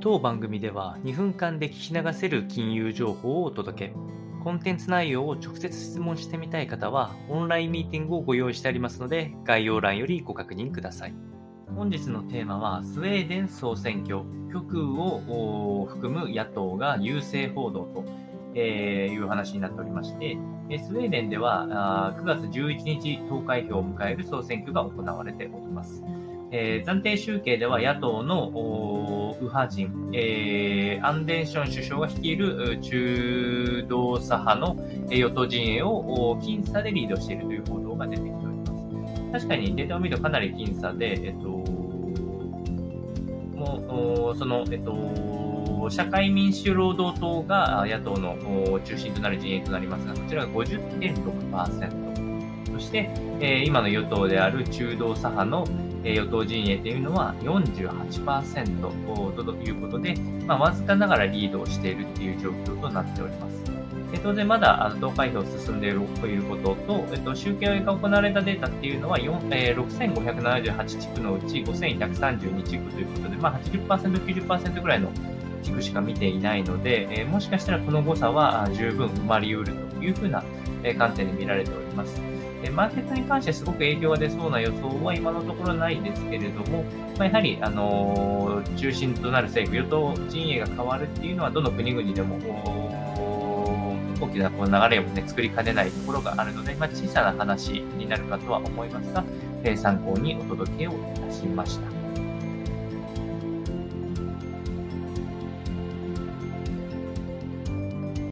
当番組では2分間で聞き流せる金融情報をお届け。コンテンツ内容を直接質問してみたい方は、オンラインミーティングをご用意してありますので、概要欄よりご確認ください。本日のテーマは、スウェーデン総選挙、極右を含む野党が優勢報道と、え、いう話になっておりまして、スウェーデンでは9月11日投開票を迎える総選挙が行われております。え、暫定集計では野党の右派人、えー、アンデンション首相が率いる中道左派の与党陣営を僅差でリードしているという報道が出てきております。確かにデータを見るとかなり僅差で、えっと、もう、その、えっと、社会民主労働党が野党の中心となる陣営となりますが、こちらが50.6%。そして、えー、今の与党である中道左派の与党陣営というのは48%ということで、まあ、わずかながらリードをしているという状況となっております。当然まだ投開票進んでいるということと、えっと、集計が行われたデータっていうのは、えー、6578地区のうち5132地区ということで、まあ80%、90%ぐらいの地区しか見ていないので、えー、もしかしたらこの誤差は十分埋まり得るというふうな観点で見られております。でマーケットに関してすごく影響が出そうな予想は今のところないですけれども、まあ、やはり、あのー、中心となる政府、与党陣営が変わるっていうのは、どの国々でも大きなこの流れを、ね、作りかねないところがあるので、まあ、小さな話になるかとは思いますが、えー、参考にお届けをいたしました。